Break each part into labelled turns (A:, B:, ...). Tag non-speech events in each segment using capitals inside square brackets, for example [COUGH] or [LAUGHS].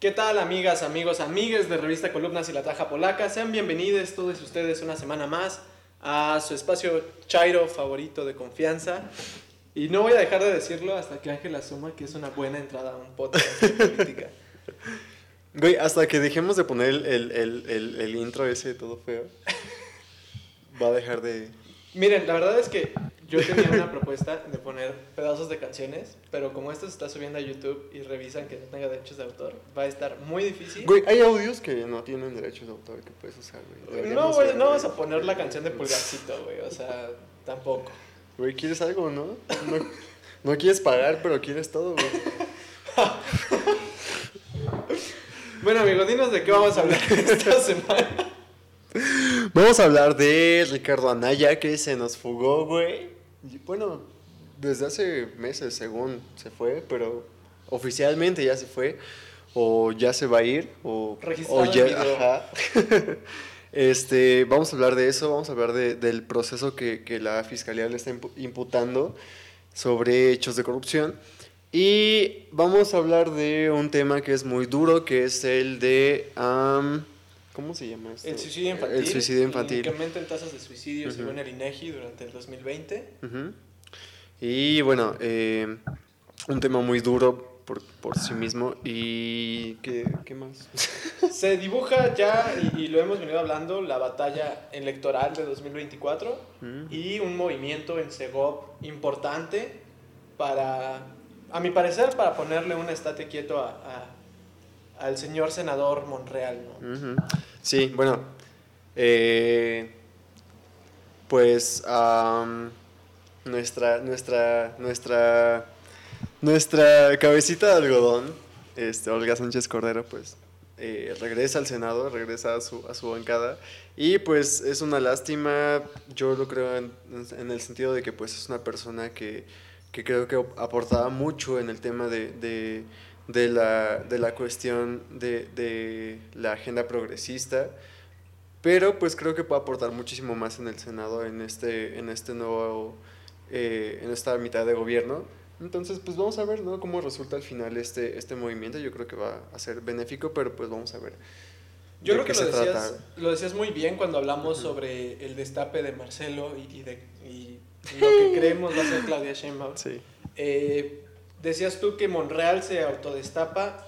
A: ¿Qué tal amigas, amigos, amigues de Revista Columnas y la Taja Polaca? Sean bienvenidos todos ustedes una semana más a su espacio Chairo favorito de confianza. Y no voy a dejar de decirlo hasta que Ángel asuma que es una buena entrada a un podcast de política. [LAUGHS]
B: Güey, hasta que dejemos de poner el, el, el, el intro ese todo feo, va a dejar de...
A: Miren, la verdad es que yo tenía una [LAUGHS] propuesta de poner pedazos de canciones, pero como esto se está subiendo a YouTube y revisan que no tenga derechos de autor, va a estar muy difícil.
B: Güey, hay audios que no tienen derechos de autor que puedes usar, güey.
A: No, güey, no vas a poner la canción de Pulgarcito, güey, o sea, tampoco.
B: Güey, ¿quieres algo, no? No, no quieres pagar, pero quieres todo, güey. [LAUGHS]
A: bueno, amigo, dinos de qué vamos a hablar esta [LAUGHS] semana.
B: Vamos a hablar de Ricardo Anaya, que se nos fugó, güey. Bueno, desde hace meses, según se fue, pero oficialmente ya se fue, o ya se va a ir, o, o ya. Ajá. [LAUGHS] este, vamos a hablar de eso, vamos a hablar de, del proceso que, que, la fiscalía le está imputando sobre hechos de corrupción. Y vamos a hablar de un tema que es muy duro, que es el de. Um, ¿Cómo se llama esto?
A: El suicidio infantil.
B: El suicidio infantil.
A: Incremento en tasas de suicidio uh -huh. según el INEGI durante el 2020.
B: Uh -huh. Y bueno, eh, un tema muy duro por, por sí mismo. ¿Y qué, qué más? [LAUGHS]
A: Se dibuja ya, y, y, lo hemos venido hablando, la batalla electoral de 2024 uh -huh. y un movimiento en Segov importante para, a mi parecer, para ponerle un estate quieto a, a, al señor senador Monreal. ¿no?
B: Uh -huh. Sí, bueno, eh, pues um, nuestra, nuestra, nuestra, nuestra cabecita de algodón, este, Olga Sánchez Cordero, pues eh, regresa al Senado, regresa a su, a su bancada y pues es una lástima, yo lo creo en, en el sentido de que pues es una persona que, que creo que aportaba mucho en el tema de, de de la, de la cuestión de, de, la agenda progresista, pero pues creo que puede aportar muchísimo más en el Senado en este, en este nuevo, eh, en esta mitad de gobierno. Entonces, pues vamos a ver ¿no? cómo resulta al final este, este movimiento. Yo creo que va a ser benéfico, pero pues vamos a ver.
A: Yo creo que lo decías, lo decías, muy bien cuando hablamos uh -huh. sobre el destape de Marcelo y, y, de, y lo que [LAUGHS] creemos va a ser Claudia Sheinbaum.
B: Sí.
A: Eh, Decías tú que Monreal se autodestapa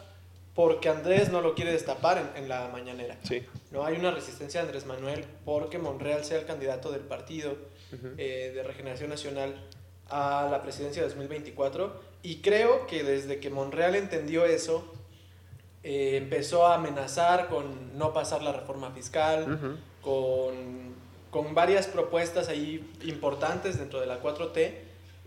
A: porque Andrés no lo quiere destapar en, en, la mañanera.
B: Sí.
A: No hay una resistencia de Andrés Manuel porque Monreal sea el candidato del partido uh -huh. eh, de Regeneración Nacional a la presidencia de 2024. Y creo que desde que Monreal entendió eso, eh, empezó a amenazar con no pasar la reforma fiscal, uh -huh. con, con, varias propuestas ahí importantes dentro de la 4T.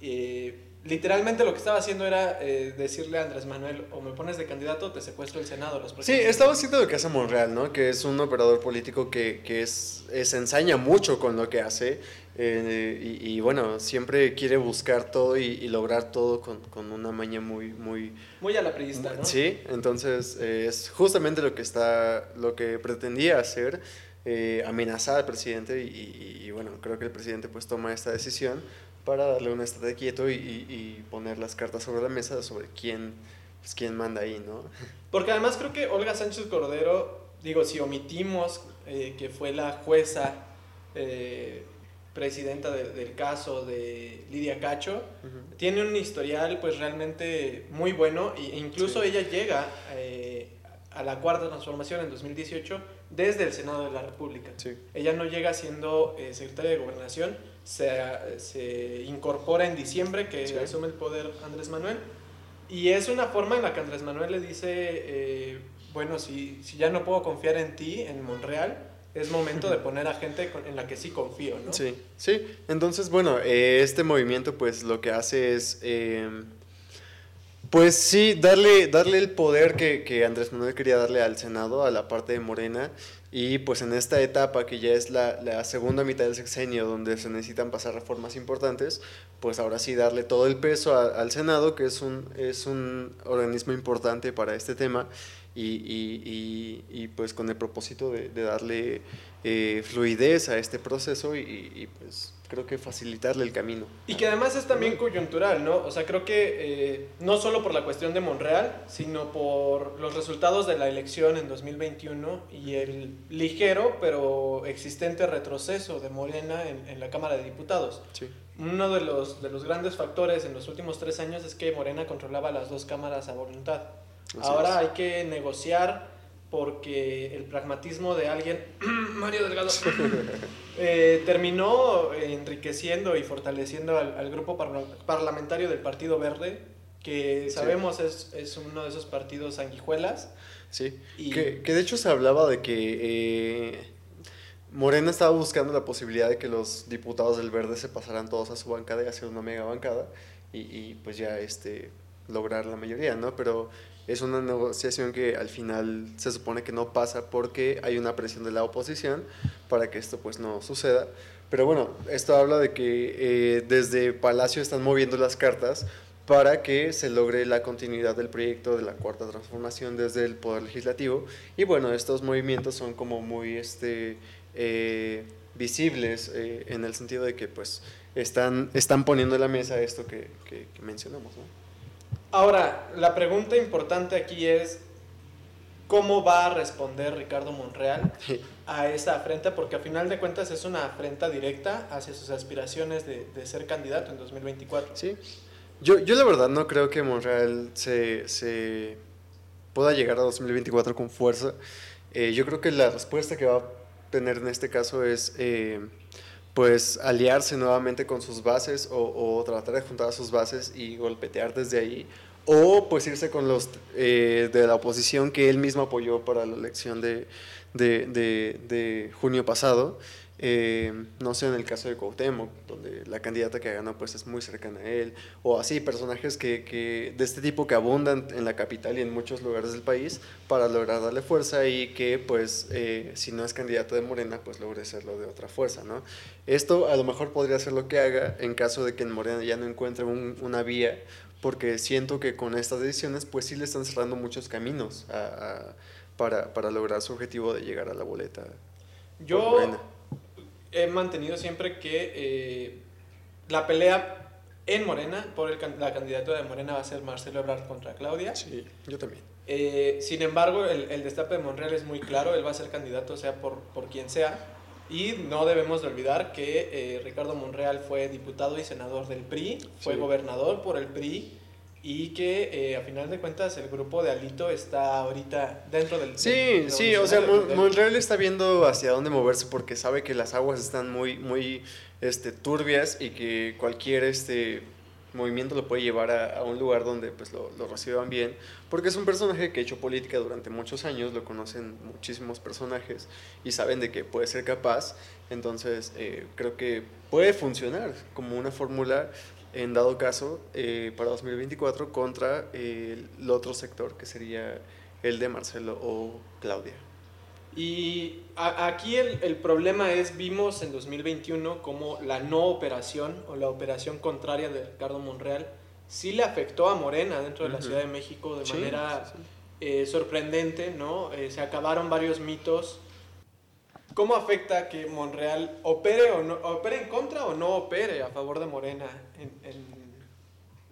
A: Eh, literalmente lo que estaba haciendo era eh, decirle a Andrés Manuel, o me pones de candidato, te secuestro el Senado. Los
B: sí, estaba haciendo lo que hace Monreal, ¿no? Que es un operador político que, que es, se ensaña mucho con lo que hace. Eh, y, y, bueno, siempre quiere buscar todo y, y lograr todo con, con, una maña muy, muy...
A: Muy a la priista, ¿no?
B: Sí, entonces eh, es justamente lo que está, lo que pretendía hacer. Eh, amenazar al presidente y, y, bueno, creo que el presidente pues toma esta decisión para darle un estate quieto y, y, poner las cartas sobre la mesa sobre quién, pues, quién manda ahí, ¿no?
A: Porque además creo que Olga Sánchez Cordero, digo, si omitimos eh, que fue la jueza eh, presidenta de, del caso de Lidia Cacho, uh -huh. tiene un historial pues realmente muy bueno e incluso sí. ella llega eh, a la cuarta transformación en 2018 desde el Senado de la República.
B: Sí.
A: Ella no llega siendo eh, secretaria de Gobernación, se, se, incorpora en diciembre que sí. asume el poder Andrés Manuel y es una forma en la que Andrés Manuel le dice, eh, bueno, si, si ya no puedo confiar en ti, en Monreal, es momento de poner a gente en la que sí confío, ¿no?
B: Sí, sí. Entonces, bueno, eh, este movimiento pues lo que hace es... Pues sí, darle, darle el poder que, que, Andrés Manuel quería darle al Senado, a la parte de Morena, y pues en esta etapa que ya es la, la, segunda mitad del sexenio donde se necesitan pasar reformas importantes, pues ahora sí darle todo el peso al Senado, que es un, es un organismo importante para este tema, y, y, pues con el propósito de, darle eh, fluidez a este proceso y, pues creo que facilitarle el camino.
A: Y que además es también coyuntural, ¿no? O sea, creo que eh, no solo por la cuestión de Monreal, sino por los resultados de la elección en 2021 y el ligero pero existente retroceso de Morena en, en la Cámara de Diputados.
B: Sí.
A: Uno de los, de los grandes factores en los últimos tres años es que Morena controlaba las dos cámaras a voluntad. Ahora hay que negociar porque el pragmatismo de alguien, [CLEARS THROAT] Mario Delgado, [LAUGHS] eh, terminó enriqueciendo y fortaleciendo al, grupo parlamentario del Partido Verde, que sabemos es, es, uno de esos partidos sanguijuelas.
B: Sí, y... que, que, de hecho se hablaba de que eh, Morena estaba buscando la posibilidad de que los diputados del Verde se pasaran todos a su bancada y hacer una mega bancada y, y pues ya este lograr la mayoría, ¿no? Pero es una negociación que al final se supone que no pasa porque hay una presión de la oposición para que esto pues no suceda. Pero bueno, esto habla de que eh, desde Palacio están moviendo las cartas para que se logre la continuidad del proyecto de la cuarta transformación desde el Poder Legislativo. Y bueno, estos movimientos son como muy este, eh, visibles eh, en el sentido de que pues están, están poniendo en la mesa esto que, que, que mencionamos. ¿no?
A: Ahora, la pregunta importante aquí es, ¿cómo va a responder Ricardo Monreal a esa afrenta? Porque a final de cuentas es una afrenta directa hacia sus aspiraciones de, ser candidato en 2024.
B: Sí, yo, yo la verdad no creo que Monreal se, se pueda llegar a 2024 con fuerza. Eh, yo creo que la respuesta que va a tener en este caso es... Eh, pues aliarse nuevamente con sus bases o, tratar de juntar a sus bases y golpetear desde ahí. O pues irse con los eh, de la oposición que él mismo apoyó para la elección de, de junio pasado eh, no sé, en el caso de Cuauhtémoc, donde la candidata que ganó pues es muy cercana a él, o así, personajes que, que, de este tipo que abundan en la capital y en muchos lugares del país para lograr darle fuerza y que pues eh, si no es candidato de Morena pues logre serlo de otra fuerza, ¿no? Esto a lo mejor podría ser lo que haga en caso de que en Morena ya no encuentre una vía, porque siento que con estas decisiones pues sí le están cerrando muchos caminos para, para, lograr su objetivo de llegar a la boleta.
A: Yo he mantenido siempre que eh, la pelea en Morena, por la candidatura de Morena va a ser Marcelo Ebrard contra Claudia.
B: Sí, yo también.
A: Eh, sin embargo, el, el, destape de Monreal es muy claro, él va a ser candidato sea por, por quien sea. Y no debemos de olvidar que eh, Ricardo Monreal fue diputado y senador del PRI, fue gobernador por el PRI y que eh, a final de cuentas el grupo de Alito está ahorita dentro del...
B: Sí, sí, o sea, Monreal está viendo hacia dónde moverse porque sabe que las aguas están muy, muy este, turbias y que cualquier este, movimiento lo puede llevar a, un lugar donde pues, lo, lo, reciban bien, porque es un personaje que ha hecho política durante muchos años, lo conocen muchísimos personajes y saben de que puede ser capaz, entonces eh, creo que puede funcionar como una fórmula en dado caso, eh, para 2024 contra el otro sector, que sería el de Marcelo o Claudia.
A: Y aquí el, el, problema es, vimos en 2021 como la no operación o la operación contraria de Ricardo Monreal sí le afectó a Morena dentro de la Ciudad de México de manera eh, sorprendente, ¿no? Eh, se acabaron varios mitos ¿Cómo afecta que Monreal opere o no opere en contra o no opere a favor de Morena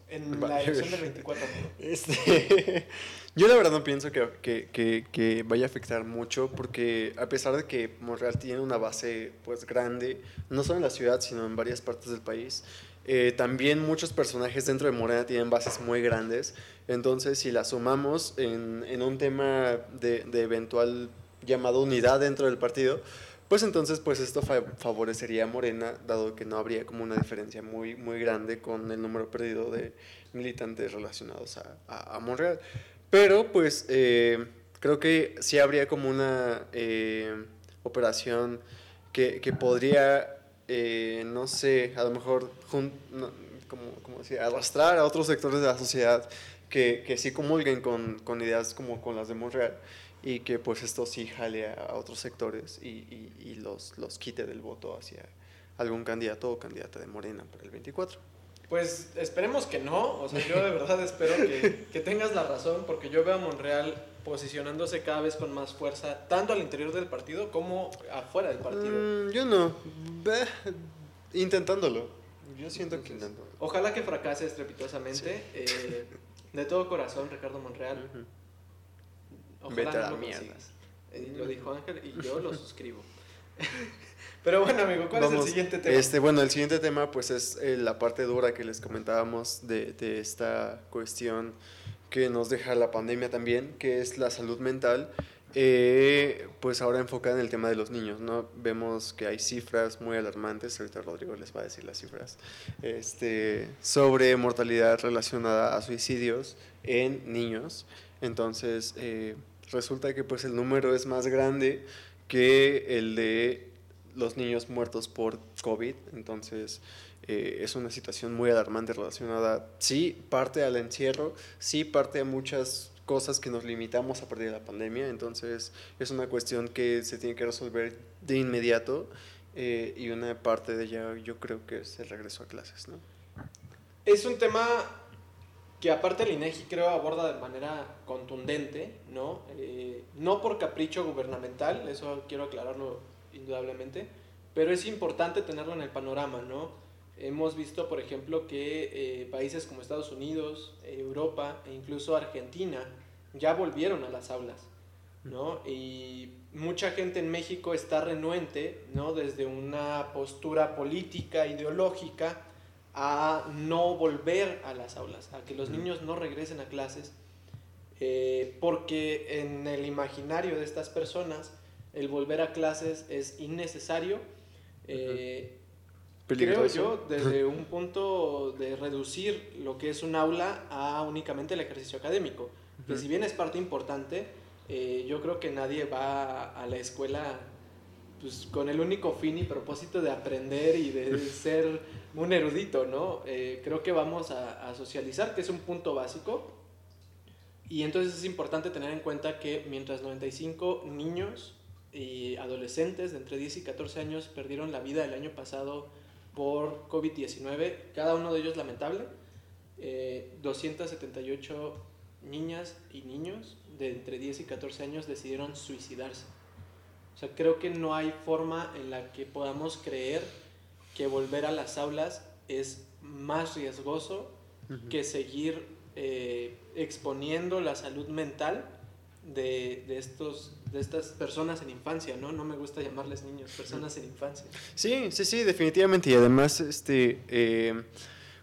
A: en, la elección del 24?
B: Este, [LAUGHS] yo la verdad no pienso que, que, que, vaya a afectar mucho porque a pesar de que Monreal tiene una base pues grande, no solo en la ciudad, sino en varias partes del país, eh, también muchos personajes dentro de Morena tienen bases muy grandes. Entonces, si la sumamos en, en un tema de, de eventual llamado unidad dentro del partido, pues entonces pues esto favorecería a Morena, dado que no habría como una diferencia muy, muy grande con el número perdido de militantes relacionados a, a, Monreal. Pero pues eh, creo que sí habría como una eh, operación que, que podría, eh, no sé, a lo mejor como, como decía, arrastrar a otros sectores de la sociedad que, que sí comulguen con, con ideas como con las de Monreal y que pues esto sí jale a otros sectores y, los, los quite del voto hacia algún candidato o candidata de Morena para el 24.
A: Pues esperemos que no, o sea, yo de verdad [LAUGHS] espero que, que, tengas la razón, porque yo veo a Monreal posicionándose cada vez con más fuerza, tanto al interior del partido como afuera del partido.
B: Mm, yo no, intentándolo, yo siento que intento.
A: Ojalá que fracase estrepitosamente, eh, de todo corazón, Ricardo Monreal. Ojalá
B: Vete a la mierda.
A: Eh, lo dijo Ángel y yo lo suscribo. [LAUGHS] Pero bueno, amigo, ¿cuál es el siguiente tema?
B: Este, bueno, el siguiente tema pues es eh, la parte dura que les comentábamos de, de, esta cuestión que nos deja la pandemia también, que es la salud mental. Eh, pues ahora enfocada en el tema de los niños, ¿no? Vemos que hay cifras muy alarmantes, ahorita Rodrigo les va a decir las cifras, este, sobre mortalidad relacionada a suicidios en niños. Entonces, eh, resulta que pues el número es más grande que el de los niños muertos por COVID. Entonces, eh, es una situación muy alarmante relacionada, sí, parte al encierro, sí, parte a muchas cosas que nos limitamos a partir de la pandemia. Entonces, es una cuestión que se tiene que resolver de inmediato. Eh, y una parte de ella yo creo que es el regreso a clases, ¿no?
A: Es un tema que aparte el INEGI creo aborda de manera contundente, ¿no? Eh, no por capricho gubernamental, eso quiero aclararlo indudablemente, pero es importante tenerlo en el panorama, ¿no? Hemos visto, por ejemplo, que eh, países como Estados Unidos, Europa e incluso Argentina ya volvieron a las aulas, ¿no? Y mucha gente en México está renuente, ¿no? Desde una postura política, ideológica, a no volver a las aulas, a que los niños no regresen a clases, eh, porque en el imaginario de estas personas el volver a clases es innecesario. Eh, creo yo, desde [LAUGHS] un punto de reducir lo que es un aula a únicamente el ejercicio académico, que si bien es parte importante, eh, yo creo que nadie va a la escuela pues, con el único fin y propósito de aprender y de [LAUGHS] ser un erudito, ¿no? Eh, creo que vamos a, socializar, que es un punto básico. Y entonces es importante tener en cuenta que mientras 95 niños y adolescentes de entre 10 y 14 años perdieron la vida el año pasado por COVID-19, cada uno de ellos lamentable. Eh, 278 niñas y niños de entre 10 y 14 años decidieron suicidarse. O sea, creo que no hay forma en la que podamos creer que volver a las aulas es más riesgoso uh -huh. que seguir eh, exponiendo la salud mental de, de, estos, de estas personas en infancia, ¿no? No me gusta llamarles niños, personas en infancia.
B: Sí, sí, sí, definitivamente. Y además, este, eh,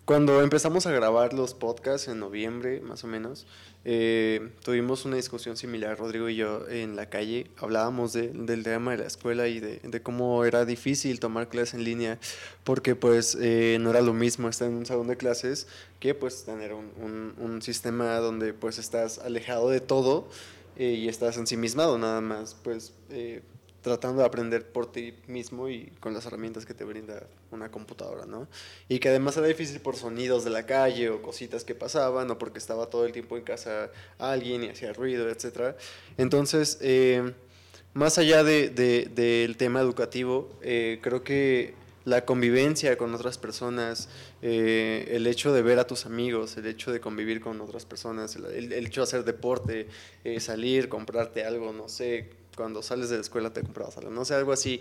B: cuando empezamos a grabar los podcasts en noviembre, más o menos, eh, tuvimos una discusión similar, Rodrigo y yo, en la calle. Hablábamos de, del tema de la escuela y de, cómo era difícil tomar clases en línea, porque pues eh, no era lo mismo estar en un salón de clases que pues tener un sistema donde pues estás alejado de todo eh, y estás ensimismado nada más, pues eh, tratando de aprender por ti mismo y con las herramientas que te brinda una computadora, ¿no? Y que además era difícil por sonidos de la calle o cositas que pasaban o porque estaba todo el tiempo en casa alguien y hacía ruido, etc. Entonces, eh, más allá de, de, del tema educativo, eh, creo que la convivencia con otras personas, eh, el hecho de ver a tus amigos, el hecho de convivir con otras personas, el, hecho de hacer deporte, salir, comprarte algo, no sé, cuando sales de la escuela te comprabas algo, no sé, algo así.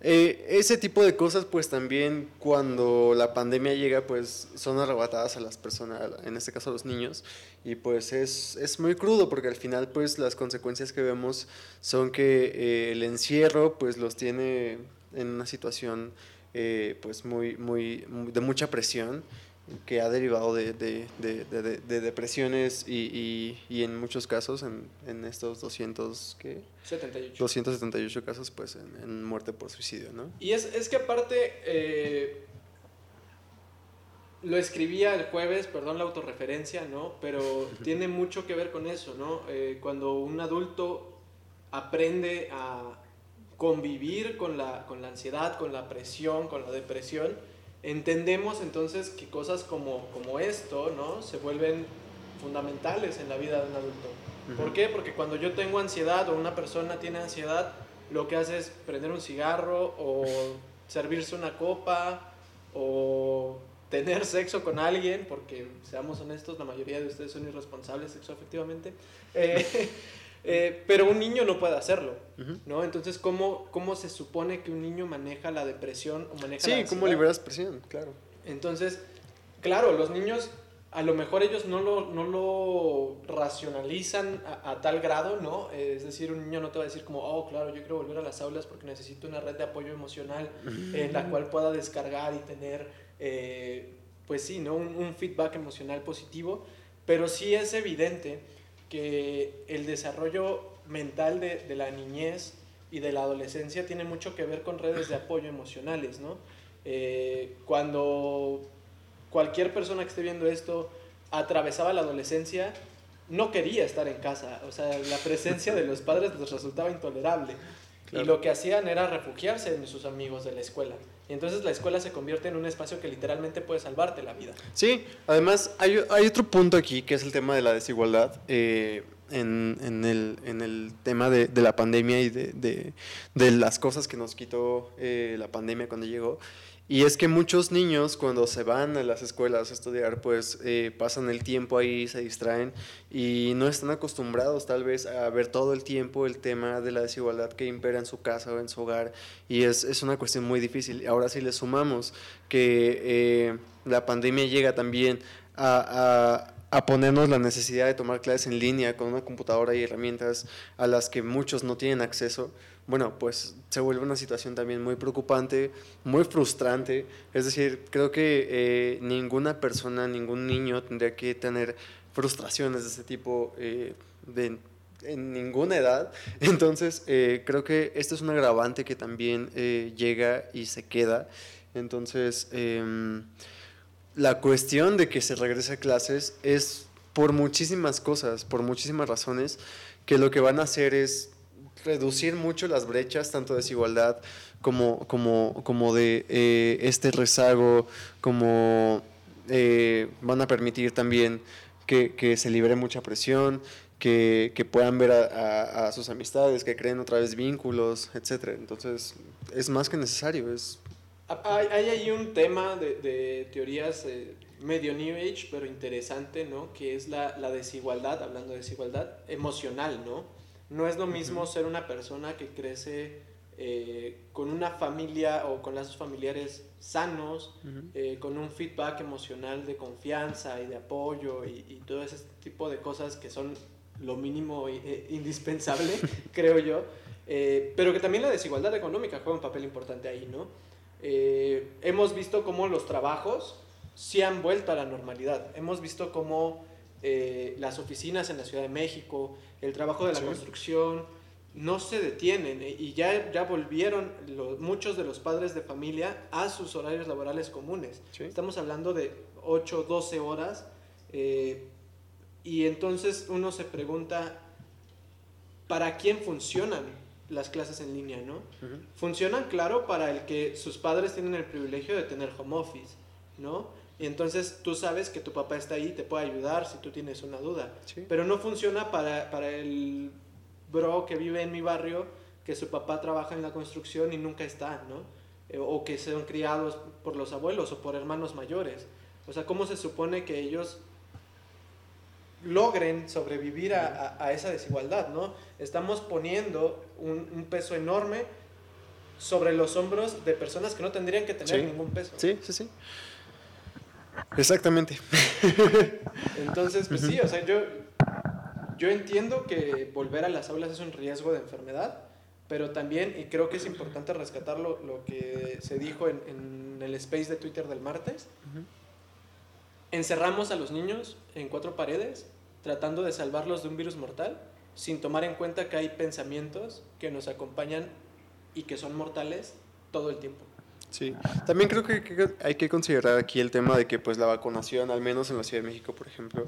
B: Eh, ese tipo de cosas, pues también cuando la pandemia llega, pues son arrebatadas a las personas, en este caso a los niños, y pues es, es muy crudo porque al final, pues las consecuencias que vemos son que eh, el encierro, pues los tiene en una situación eh, pues muy, muy, de mucha presión que ha derivado de, de, de, de depresiones y, y, y, en muchos casos, en, en estos 200, ¿qué?
A: 78.
B: 278 casos, pues en, en, muerte por suicidio, ¿no?
A: Y es, es que aparte, eh, lo escribía el jueves, perdón la autorreferencia, ¿no? Pero [LAUGHS] tiene mucho que ver con eso, ¿no? Eh, cuando un adulto aprende a convivir con la, con la ansiedad, con la presión, con la depresión, entendemos entonces que cosas como, como esto, ¿no? Se vuelven fundamentales en la vida de un adulto. Uh -huh. ¿Por qué? Porque cuando yo tengo ansiedad o una persona tiene ansiedad, lo que hace es prender un cigarro o [LAUGHS] servirse una copa o tener sexo con alguien, porque seamos honestos, la mayoría de ustedes son irresponsables sexo efectivamente, [LAUGHS] eh, eh, pero un niño no puede hacerlo, ¿no? Entonces, ¿cómo, ¿cómo se supone que un niño maneja la depresión o maneja
B: sí, ¿cómo liberas presión? Claro.
A: Entonces, claro, los niños a lo mejor ellos no lo, no lo racionalizan a, tal grado, ¿no? Es decir, un niño no te va a decir como, oh, claro, yo quiero volver a las aulas porque necesito una red de apoyo emocional en la cual pueda descargar y tener, eh, pues sí, ¿no? Un, feedback emocional positivo, pero sí es evidente que el desarrollo mental de, de la niñez y de la adolescencia tiene mucho que ver con redes de apoyo emocionales, ¿no? Eh, cuando cualquier persona que esté viendo esto atravesaba la adolescencia, no quería estar en casa. O sea, la presencia de los padres les resultaba intolerable. Y lo que hacían era refugiarse en sus amigos de la escuela. Y entonces la escuela se convierte en un espacio que literalmente puede salvarte la vida.
B: Sí, además hay, otro punto aquí que es el tema de la desigualdad. Eh, en, el, tema de, la pandemia y de, de, de, las cosas que nos quitó eh, la pandemia cuando llegó. Y es que muchos niños cuando se van a las escuelas a estudiar, pues eh, pasan el tiempo ahí, se distraen y no están acostumbrados tal vez a ver todo el tiempo el tema de la desigualdad que impera en su casa o en su hogar. Y es, es una cuestión muy difícil. Ahora si le sumamos que eh, la pandemia llega también a, a ponernos la necesidad de tomar clases en línea con una computadora y herramientas a las que muchos no tienen acceso, bueno, pues se vuelve una situación también muy preocupante, muy frustrante. Es decir, creo que eh, ninguna persona, ningún niño tendría que tener frustraciones de ese tipo eh, de, en ninguna edad. [LAUGHS] Entonces, eh, creo que esto es un agravante que también llega y se queda. Entonces, em, la cuestión de que se regrese a clases es por muchísimas cosas, por muchísimas razones, que lo que van a hacer es reducir mucho las brechas, tanto de desigualdad como, como, como de eh, este rezago, como eh, van a permitir también que, que, se libere mucha presión, que, que puedan ver a, a, sus amistades, que creen otra vez vínculos, etc. Entonces, es más que necesario. Es...
A: Hay, hay ahí un tema de, de teorías eh, medio New Age, pero interesante, ¿no? Que es la, la desigualdad, hablando de desigualdad, emocional, ¿no? No es lo mismo ser una persona que crece eh, con una familia o con lazos familiares sanos, eh, con un feedback emocional de confianza y de apoyo y, todo ese tipo de cosas que son lo mínimo e, indispensable, [LAUGHS] creo yo, eh, pero que también la desigualdad económica juega un papel importante ahí, ¿no? Hemos visto cómo los trabajos se han vuelto a la normalidad, hemos visto cómo las oficinas en la Ciudad de México, el trabajo de la construcción, no se detienen eh, y ya, ya volvieron muchos de los padres de familia a sus horarios laborales comunes. Estamos hablando de 8, 12 horas eh, y entonces uno se pregunta, ¿para quién funcionan las clases en línea? ¿no? Funcionan, claro, para el que sus padres tienen el privilegio de tener home office, ¿no? Y entonces tú sabes que tu papá está ahí, te puede ayudar si tú tienes una duda. Pero no funciona para, para el bro que vive en mi barrio, que su papá trabaja en la construcción y nunca está, ¿no? Eh, o que son criados por los abuelos o por hermanos mayores. O sea, ¿cómo se supone que ellos logren sobrevivir a, a, esa desigualdad, ¿no? Estamos poniendo un, un, peso enorme sobre los hombros de personas que no tendrían que tener ningún peso.
B: Sí, sí, sí. Exactamente. [LAUGHS]
A: Entonces, pues sí, o sea, yo, yo entiendo que volver a las aulas es un riesgo de enfermedad, pero también, y creo que es importante rescatar lo, lo que se dijo en, en, el space de Twitter del martes, encerramos a los niños en cuatro paredes tratando de salvarlos de un virus mortal sin tomar en cuenta que hay pensamientos que nos acompañan y que son mortales todo el tiempo.
B: Sí, también creo que, hay que considerar aquí el tema de que pues la vacunación, al menos en la Ciudad de México, por ejemplo,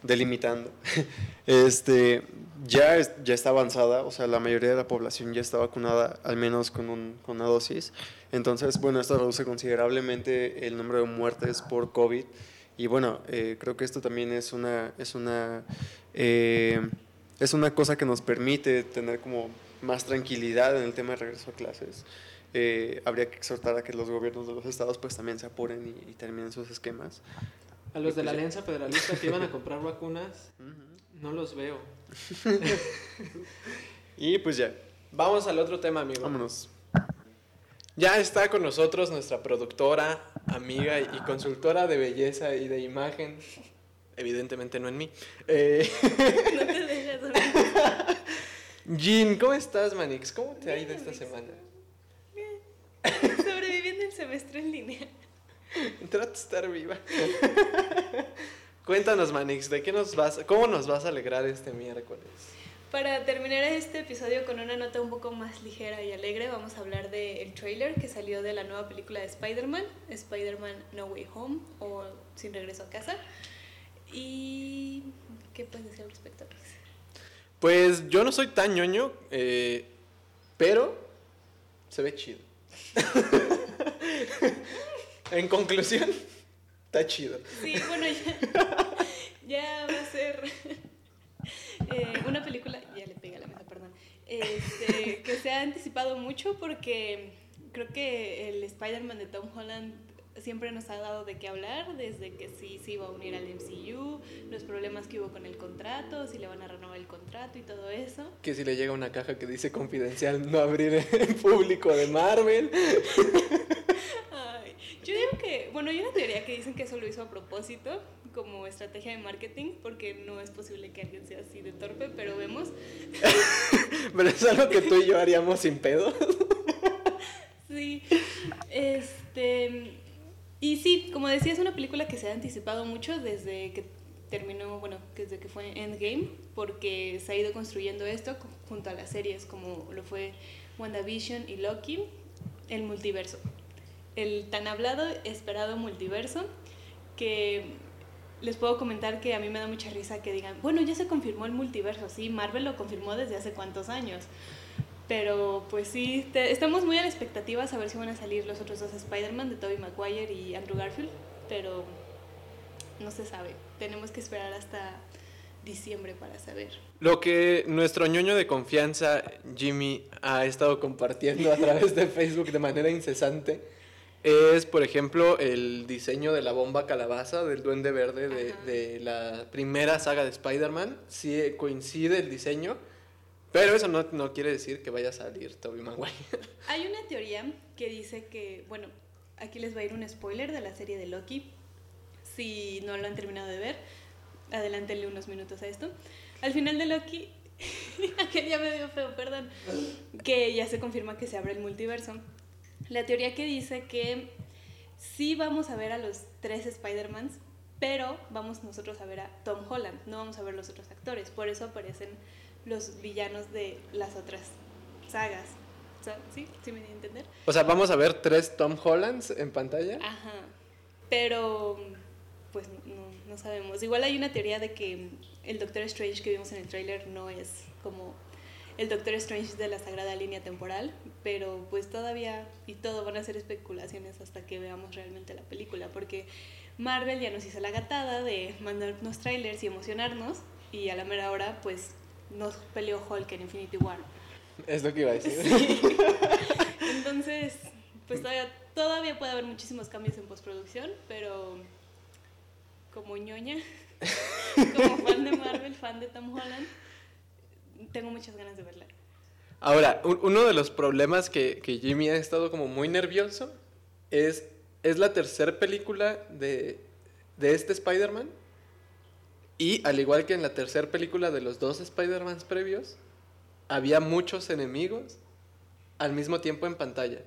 B: delimitando, [LAUGHS] este, ya, ya está avanzada, o sea, la mayoría de la población ya está vacunada al menos con, un, con una dosis. Entonces, bueno, esto reduce considerablemente el número de muertes por COVID. Y bueno, eh, creo que esto también es una, es una, eh, es una cosa que nos permite tener como más tranquilidad en el tema de regreso a clases. eh, habría que exhortar a que los gobiernos de los estados pues también se apuren y, y terminen sus esquemas.
A: A los de la
B: Pues.
A: Alianza Federalista que iban a comprar [LAUGHS] vacunas, no los veo. [LAUGHS]
B: Y pues ya,
A: Vamos al otro tema, amigo.
B: vámonos.
A: Ya está con nosotros nuestra productora, amiga y consultora de belleza y de imagen. Evidentemente no en mí. Eh, [LAUGHS]
C: No te.
A: Jean, ¿cómo estás, Manix? ¿Cómo te ha
C: Bien,
A: ido esta
C: Manix.
A: semana?
C: Sobreviviendo el semestre en línea.
A: Trata de estar viva. [LAUGHS] Cuéntanos, Manix, ¿de qué nos vas, cómo nos vas a alegrar este miércoles?
C: Para terminar este episodio con una nota un poco más ligera y alegre, vamos a hablar del trailer que salió de la nueva película de Spider-Man, Spider-Man No Way Home o Sin Regreso a Casa. ¿Y qué puedes decir al respecto?
A: Pues yo no soy tan ñoño, eh, pero se ve chido. [LAUGHS] en conclusión, está chido.
C: Sí, bueno, ya, ya va a ser eh, una película, ya le pegué a la mesa, perdón, este, que se ha anticipado mucho porque creo que el Spider-Man de Tom Holland siempre nos ha dado de qué hablar, desde que sí se iba a unir al MCU, los problemas que hubo con el contrato, si le van a renovar el contrato y todo eso.
A: Que si le llega una caja que dice confidencial, no abrir en [LAUGHS] público de Marvel.
C: Ay, yo digo que, bueno, hay una teoría que dicen que eso lo hizo a propósito, como estrategia de marketing, porque no es posible que alguien sea así de torpe, pero vemos. [LAUGHS]
A: Pero es algo que tú y yo haríamos sin pedo. [LAUGHS]
C: Sí, este. Y sí, como decía, es una película que se ha anticipado mucho desde que terminó, bueno, desde que fue Endgame, porque se ha ido construyendo esto junto a las series como lo fue WandaVision y Loki, el multiverso. El tan hablado, esperado multiverso, que les puedo comentar que a mí me da mucha risa que digan, bueno, ya se confirmó el multiverso, sí, Marvel lo confirmó desde hace cuántos años. Pero pues sí, te- estamos muy a la expectativa a saber si van a salir los otros dos Spider-Man de Tobey Maguire y Andrew Garfield, pero no se sabe. Tenemos que esperar hasta diciembre para saber.
A: Lo que nuestro ñoño de confianza, Jimmy, ha estado compartiendo a través de Facebook de manera incesante es, por ejemplo, el diseño de la bomba calabaza del Duende Verde de, de la primera saga de Spider-Man. Sí coincide el diseño, pero eso no, no quiere decir que vaya a salir Tobey Maguire. [LAUGHS]
C: Hay una teoría que dice que, bueno, aquí les va a ir un spoiler de la serie de Loki. Si no lo han terminado de ver, adelántenle unos minutos a esto. Al final de Loki, [LAUGHS] aquel ya me dio feo, perdón, que ya se confirma que se abre el multiverso. La teoría que dice que sí vamos a ver a los tres Spider-Mans, pero vamos nosotros a ver a Tom Holland, no vamos a ver los otros actores. Por eso aparecen los villanos de las otras sagas. O sea, ¿Sí? ¿Sí me di a entender?
A: O sea, vamos a ver tres Tom Hollands en pantalla.
C: Ajá. Pero, pues no, no sabemos. Igual hay una teoría de que el Doctor Strange que vimos en el tráiler no es como el Doctor Strange de la Sagrada Línea Temporal, pero pues todavía y todo van a ser especulaciones hasta que veamos realmente la película, porque Marvel ya nos hizo la gatada de mandarnos trailers y emocionarnos, y a la mera hora pues nos peleó Hulk en Infinity War.
A: Es lo que iba a decir. [LAUGHS]
C: Entonces, pues todavía, todavía puede haber muchísimos cambios en postproducción, pero como ñoña, [LAUGHS] como fan de Marvel, fan de Tom Holland, tengo muchas ganas de verla.
A: Ahora, un- uno de los problemas que, que Jimmy ha estado como muy nervioso es, es la tercera película de, de este Spider-Man. Y al igual que en la tercera película de los dos Spider-Mans previos, había muchos enemigos al mismo tiempo en pantalla.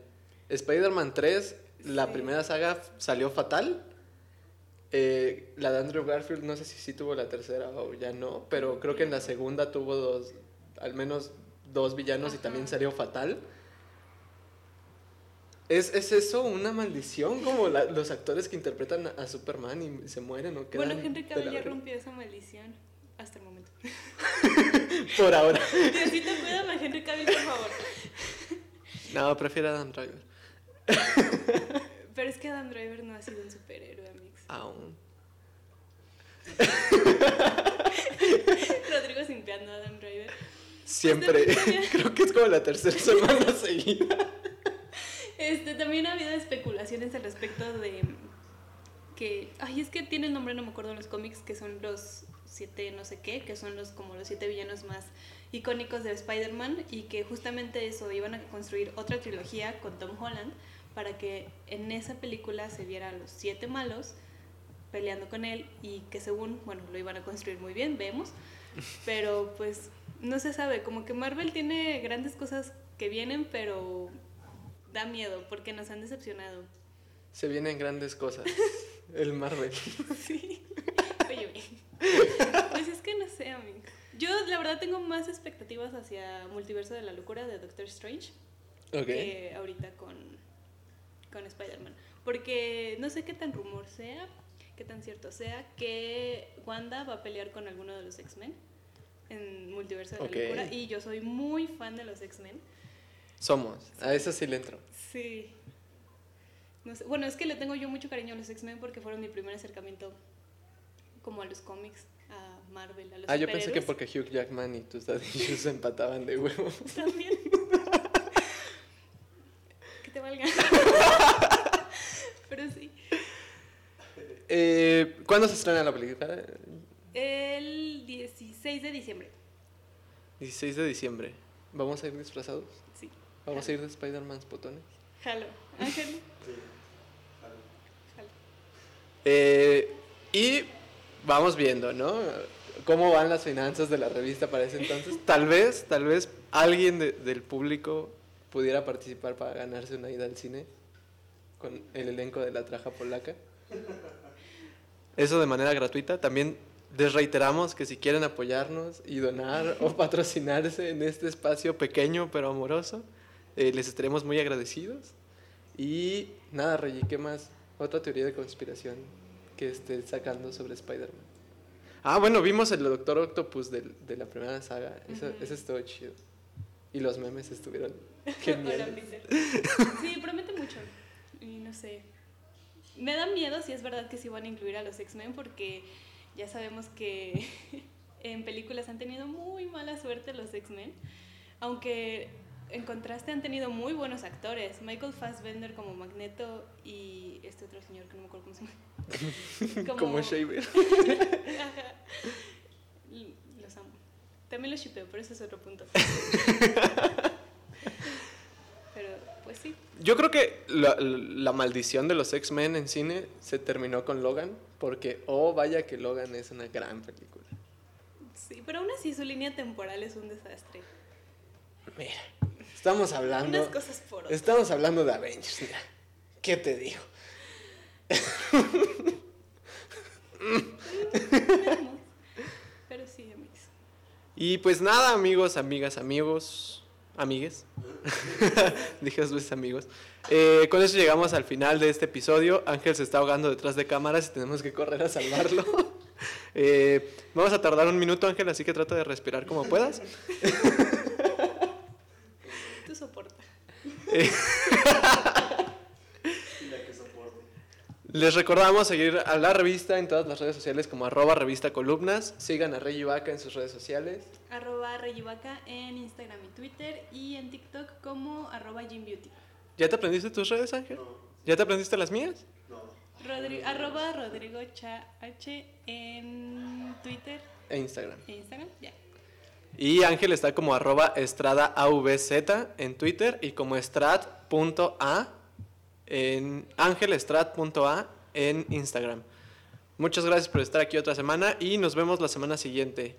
A: Spider-Man 3, la
C: Sí.
A: primera saga salió fatal. Eh, la de Andrew Garfield, no sé si sí tuvo la tercera o ya no, pero creo que en la segunda tuvo dos, al menos dos villanos y también salió fatal. ¿Es, es eso una maldición? Como la- los actores que interpretan a, Superman y se mueren o quedan
C: Bueno, Henry Cavill ya rompió esa maldición hasta el momento. [LAUGHS]
A: Por ahora.
C: Diosito, cuídame a Henry Cavill, por favor.
A: No, prefiero a Adam Driver. [LAUGHS]
C: Pero es que Adam Driver no ha sido un superhéroe, amigos.
A: Aún. [LAUGHS]
C: Rodrigo simpeando a Adam Driver.
A: Siempre.
C: Bien.
A: Creo que es como la tercera semana seguida.
C: Este, también ha habido especulaciones al respecto de que, ay, es que tiene el nombre, no me acuerdo en los cómics, que son los siete no sé qué, que son los como los siete villanos más icónicos de Spider-Man y que justamente eso iban a construir otra trilogía con Tom Holland para que en esa película se viera a los siete malos peleando con él y que según, bueno, lo iban a construir muy bien, vemos, pero pues no se sabe, como que Marvel tiene grandes cosas que vienen, pero da miedo porque nos han decepcionado.
A: Se vienen grandes cosas. [LAUGHS] El Marvel.
C: Sí. Oye, [LAUGHS] pues es que no sé, amigo. Yo la verdad tengo más expectativas hacia Multiverso de la Locura de Doctor Strange
A: Ok.
C: que ahorita con, con Spider-Man. Porque no sé qué tan rumor sea, qué tan cierto sea, que Wanda va a pelear con alguno de los X-Men en Multiverso de la
A: Ok.
C: Locura. Y yo soy muy fan de los X-Men.
A: Somos. A eso sí le entro.
C: Sí. No sé. Bueno, es que le tengo yo mucho cariño a los X-Men porque fueron mi primer acercamiento como a los cómics, a Marvel, a los
A: Ah, yo pensé que porque Hugh Jackman y tus dadillos se empataban de huevo. [LAUGHS]
C: También. que te valga. Pero sí.
A: Eh, ¿Cuándo se estrena la película?
C: El 16 de diciembre.
A: 16 de diciembre. ¿Vamos a ir disfrazados?
C: Sí.
A: ¿Vamos a ir de Spider-Man potones?
C: Jalo. Ángel. Jalo.
A: Eh, y vamos viendo, ¿no? Cómo van las finanzas de la revista para ese entonces. [LAUGHS] Tal vez, tal vez alguien de- del público pudiera participar para ganarse una ida al cine con el elenco de la traja polaca. Eso de manera gratuita. También les reiteramos que si quieren apoyarnos y donar o [LAUGHS] patrocinarse en este espacio pequeño pero amoroso, eh, les estaremos muy agradecidos. Y nada, Reggie, ¿qué más? Otra teoría de conspiración que esté sacando sobre Spider-Man. Ah, bueno, vimos el Doctor Octopus del- de, la primera saga. Eso,
C: Ujú.
A: eso estuvo chido. Y los memes estuvieron [LAUGHS] geniales.
C: Sí, promete mucho. Y no sé. Me da miedo si es verdad que sí van a incluir a los X-Men porque ya sabemos que [LAUGHS] en películas han tenido muy mala suerte los X-Men. Aunque en contraste han tenido muy buenos actores. Michael Fassbender como Magneto y este otro señor que no me acuerdo cómo se llama. [LAUGHS]
A: Como Shaver. [LAUGHS]
C: Ajá. L- Los amo. También los shipeo, pero ese es otro punto. [LAUGHS] pero, pues sí.
A: Yo creo que la, la maldición de los X-Men en cine se terminó con Logan, porque, oh, vaya que Logan es una gran película.
C: Sí, pero aún así su línea temporal es un desastre.
A: Mira, estamos hablando.
C: Unas cosas por otras.
A: Estamos hablando de Avengers, mira. ¿Qué te digo? [LAUGHS]
C: Pero sí, amigos.
A: Y pues nada, amigos, amigas, amigos, amigues. [LAUGHS] Dije dos veces amigos. Eh, con eso llegamos al final de este episodio. Ángel se está ahogando detrás de cámaras y tenemos que correr a salvarlo. [LAUGHS] Eh, vamos a tardar un minuto, Ángel, así que trata de respirar como puedas.
C: Tú soporta. [LAUGHS]
A: Les recordamos seguir a la revista en todas las redes sociales como arroba revista columnas. Sigan a Rey Vaca en sus redes sociales.
C: Arroba Reyivaca en Instagram y Twitter y en TikTok como arroba Beauty.
A: ¿Ya te aprendiste tus redes, Ángel? ¿Ya te aprendiste las mías?
C: Rodri- arroba Rodrigo Cha H en Twitter
A: E Instagram.
C: e Instagram. Ya.
A: Y Ángel está como arroba estrada AVZ en Twitter y como estrat.a en en Instagram. Muchas gracias por estar aquí otra semana y nos vemos la semana siguiente.